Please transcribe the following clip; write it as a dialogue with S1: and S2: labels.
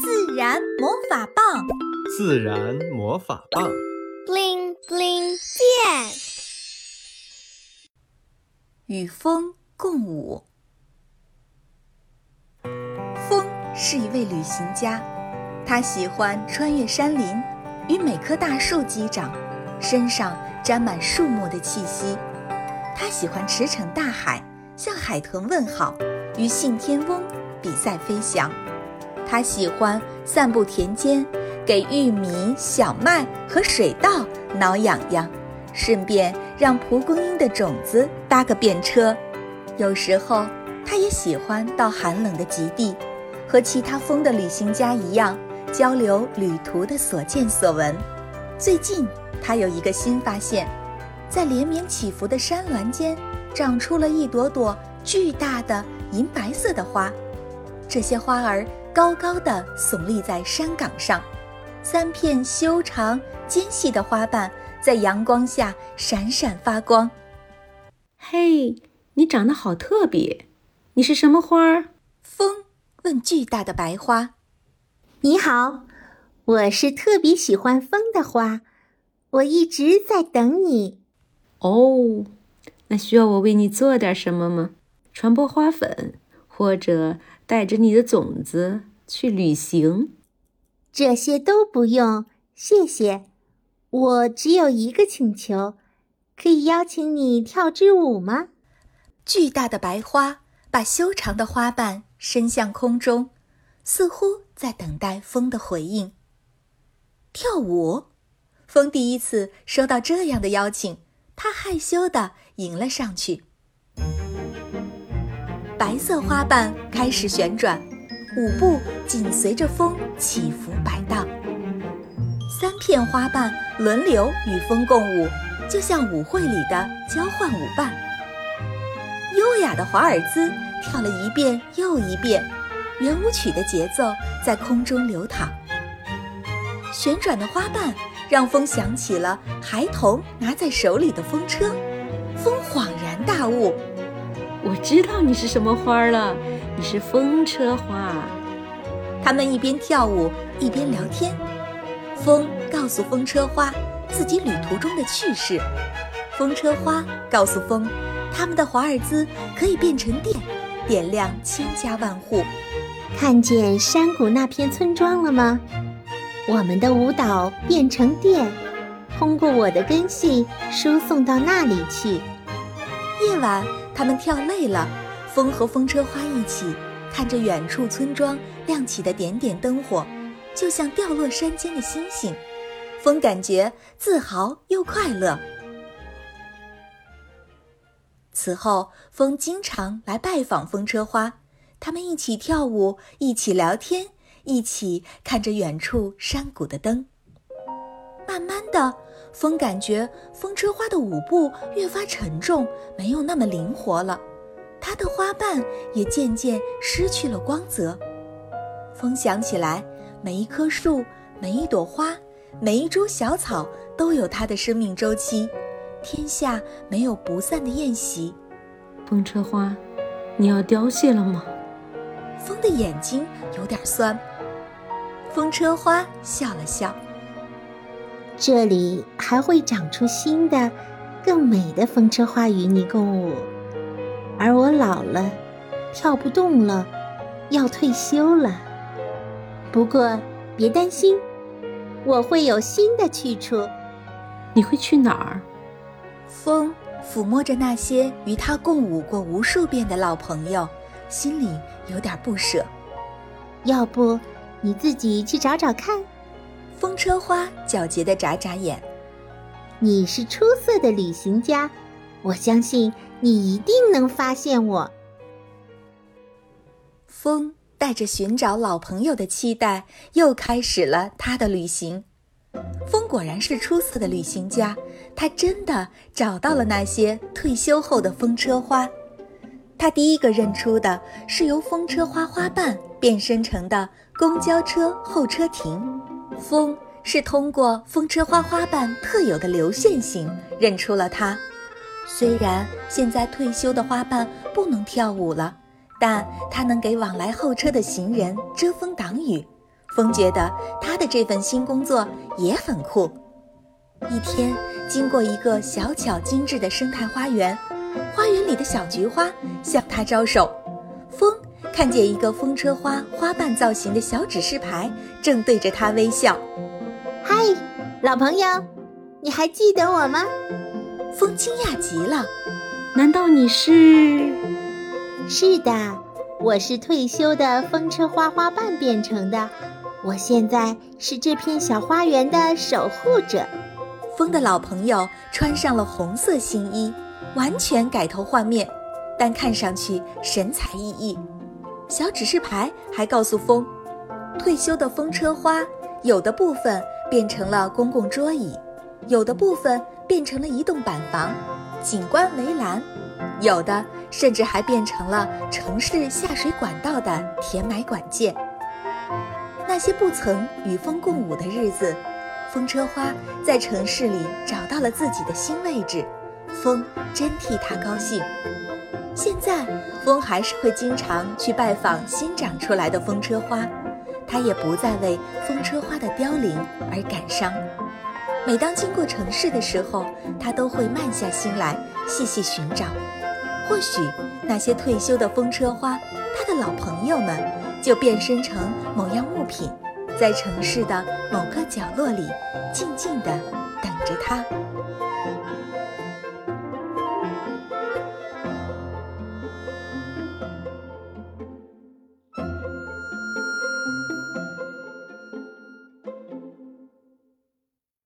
S1: 自然魔法棒，
S2: 自然魔法棒
S3: ，bling bling 变。
S1: 与风共舞。风是一位旅行家，他喜欢穿越山林，与每棵大树击掌，身上沾满树木的气息。他喜欢驰骋大海，向海豚问好，与信天翁比赛飞翔。他喜欢散步田间，给玉米、小麦和水稻挠痒痒，顺便让蒲公英的种子搭个便车。有时候，他也喜欢到寒冷的极地，和其他风的旅行家一样，交流旅途的所见所闻。最近，他有一个新发现，在连绵起伏的山峦间，长出了一朵朵巨大的银白色的花。这些花儿。高高的耸立在山岗上，三片修长尖细的花瓣在阳光下闪闪发光。
S4: 嘿，你长得好特别！你是什么花儿？
S1: 风问巨大的白花。
S3: 你好，我是特别喜欢风的花，我一直在等你。
S4: 哦，那需要我为你做点什么吗？传播花粉，或者带着你的种子？去旅行，
S3: 这些都不用，谢谢。我只有一个请求，可以邀请你跳支舞吗？
S1: 巨大的白花把修长的花瓣伸向空中，似乎在等待风的回应。跳舞，风第一次收到这样的邀请，他害羞地迎了上去。白色花瓣开始旋转。舞步紧随着风起伏摆荡，三片花瓣轮流与风共舞，就像舞会里的交换舞伴。优雅的华尔兹跳了一遍又一遍，圆舞曲的节奏在空中流淌。旋转的花瓣让风想起了孩童拿在手里的风车，风恍然大悟：“
S4: 我知道你是什么花了。”你是风车花，
S1: 他们一边跳舞一边聊天。风告诉风车花自己旅途中的趣事，风车花告诉风，他们的华尔兹可以变成电，点亮千家万户。
S3: 看见山谷那片村庄了吗？我们的舞蹈变成电，通过我的根系输送到那里去。
S1: 夜晚，他们跳累了。风和风车花一起看着远处村庄亮起的点点灯火，就像掉落山间的星星。风感觉自豪又快乐。此后，风经常来拜访风车花，他们一起跳舞，一起聊天，一起看着远处山谷的灯。慢慢的，风感觉风车花的舞步越发沉重，没有那么灵活了。它的花瓣也渐渐失去了光泽。风想起来，每一棵树、每一朵花、每一株小草都有它的生命周期。天下没有不散的宴席。
S4: 风车花，你要凋谢了吗？
S1: 风的眼睛有点酸。风车花笑了笑。
S3: 这里还会长出新的、更美的风车花与你共舞。而我老了，跳不动了，要退休了。不过别担心，我会有新的去处。
S4: 你会去哪儿？
S1: 风抚摸着那些与他共舞过无数遍的老朋友，心里有点不舍。
S3: 要不你自己去找找看？
S1: 风车花皎洁地眨眨眼。
S3: 你是出色的旅行家。我相信你一定能发现我。
S1: 风带着寻找老朋友的期待，又开始了他的旅行。风果然是出色的旅行家，他真的找到了那些退休后的风车花。他第一个认出的是由风车花花瓣变身成的公交车候车亭。风是通过风车花花瓣特有的流线型认出了它。虽然现在退休的花瓣不能跳舞了，但它能给往来候车的行人遮风挡雨。风觉得他的这份新工作也很酷。一天，经过一个小巧精致的生态花园，花园里的小菊花向他招手。风看见一个风车花花瓣造型的小指示牌，正对着他微笑。
S3: 嗨，老朋友，你还记得我吗？
S1: 风惊讶极了，
S4: 难道你是？
S3: 是的，我是退休的风车花花瓣变成的。我现在是这片小花园的守护者。
S1: 风的老朋友穿上了红色新衣，完全改头换面，但看上去神采奕奕。小指示牌还告诉风，退休的风车花有的部分变成了公共桌椅，有的部分变成了移动板房、景观围栏，有的甚至还变成了城市下水管道的填埋管件。那些不曾与风共舞的日子。风车花在城市里找到了自己的新位置，风真替它高兴。现在，风还是会经常去拜访新长出来的风车花，它也不再为风车花的凋零而感伤。每当经过城市的时候，他都会慢下心来细细寻找。或许那些退休的风车花，他的老朋友们就变身成某样物品。在城市的某个角落里，静静地等着他。